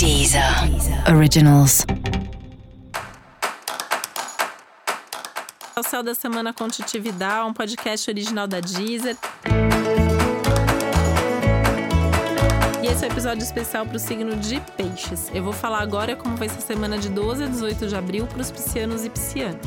Deezer. Originals. O Céu da Semana com Titi Vidal, um podcast original da Deezer. E esse é o um episódio especial para o signo de Peixes. Eu vou falar agora como vai ser a semana de 12 a 18 de abril para os piscianos e piscianas.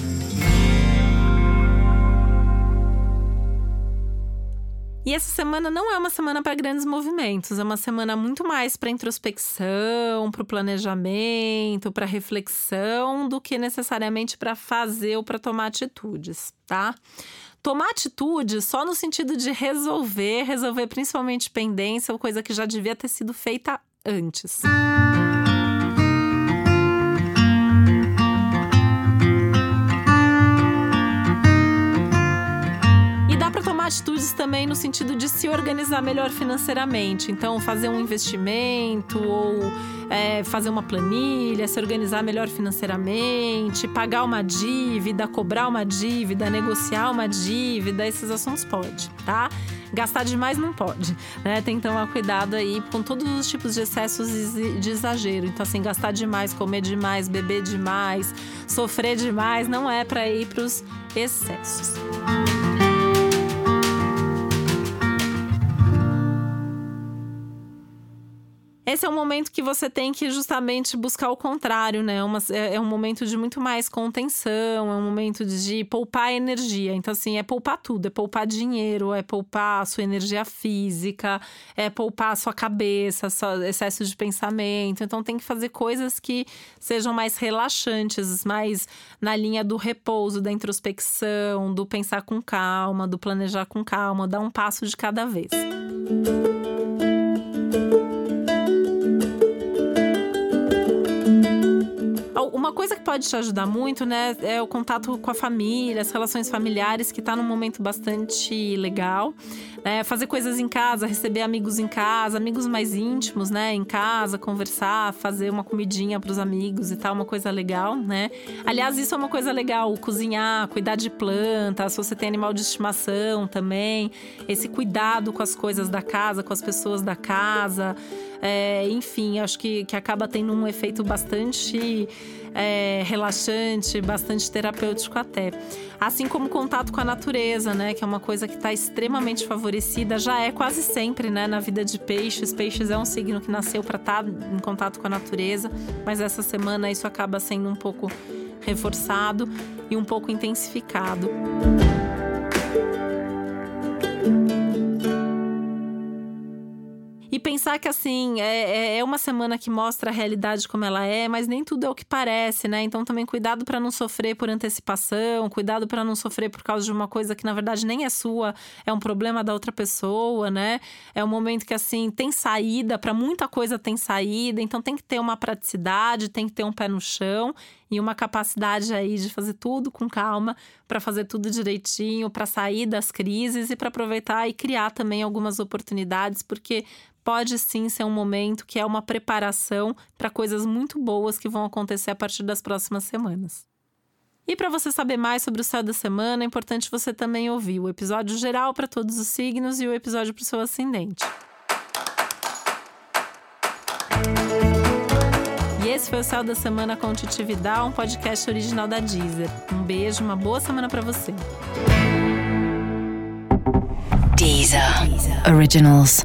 E essa semana não é uma semana para grandes movimentos, é uma semana muito mais para introspecção, para o planejamento, para reflexão, do que necessariamente para fazer ou para tomar atitudes, tá? Tomar atitude só no sentido de resolver, resolver principalmente pendência ou coisa que já devia ter sido feita antes. Música atitudes também no sentido de se organizar melhor financeiramente. Então, fazer um investimento ou é, fazer uma planilha, se organizar melhor financeiramente, pagar uma dívida, cobrar uma dívida, negociar uma dívida, esses assuntos pode, tá? Gastar demais não pode, né? Tem que tomar cuidado aí com todos os tipos de excessos de exagero. Então, assim, gastar demais, comer demais, beber demais, sofrer demais, não é para ir para os excessos. Esse é um momento que você tem que justamente buscar o contrário, né? Uma, é, é, um momento de muito mais contenção, é um momento de poupar energia. Então, assim, é poupar tudo: é poupar dinheiro, é poupar a sua energia física, é poupar a sua cabeça, excesso de pensamento. Então, tem que fazer coisas que sejam mais relaxantes, mais na linha do repouso, da introspecção, do pensar com calma, do planejar com calma, dar um passo de cada vez. Música pode te ajudar muito, né, é o contato com a família, as relações familiares, que está num momento bastante legal. Né? Fazer coisas em casa, receber amigos em casa, amigos mais íntimos, né, em casa, conversar, fazer uma comidinha para os amigos e tal, uma coisa legal, né? Aliás, isso é uma coisa legal, cozinhar, cuidar de plantas, se você tem animal de estimação também, esse cuidado com as coisas da casa, com as pessoas da casa. É, enfim, acho que, que acaba tendo um efeito bastante é, relaxante, bastante terapêutico até. Assim como contato com a natureza, né? Que é uma coisa que está extremamente favorecida, já é quase sempre, né? Na vida de peixes. Peixes é um signo que nasceu para estar tá em contato com a natureza, mas essa semana isso acaba sendo um pouco reforçado e um pouco intensificado. Pensar que, assim, é, é, é uma semana que mostra a realidade como ela é, mas nem tudo é o que parece, né? Então também cuidado para não sofrer por antecipação, cuidado para não sofrer por causa de uma coisa que na verdade nem é sua, é um problema da outra pessoa, né? É um momento que, assim, tem saída, para muita coisa tem saída, então tem que ter uma praticidade, tem que ter um pé no chão e uma capacidade aí de fazer tudo com calma, para fazer tudo direitinho, para sair das crises e para aproveitar e criar também algumas oportunidades, porque pode sim ser um momento que é uma preparação para coisas muito boas que vão acontecer a partir das próximas semanas. E para você saber mais sobre o céu da semana, é importante você também ouvir o episódio geral para todos os signos e o episódio para o seu ascendente. E esse foi o Céu da Semana com Titi um podcast original da Deezer. Um beijo, uma boa semana para você. Deezer. Deezer. Originals.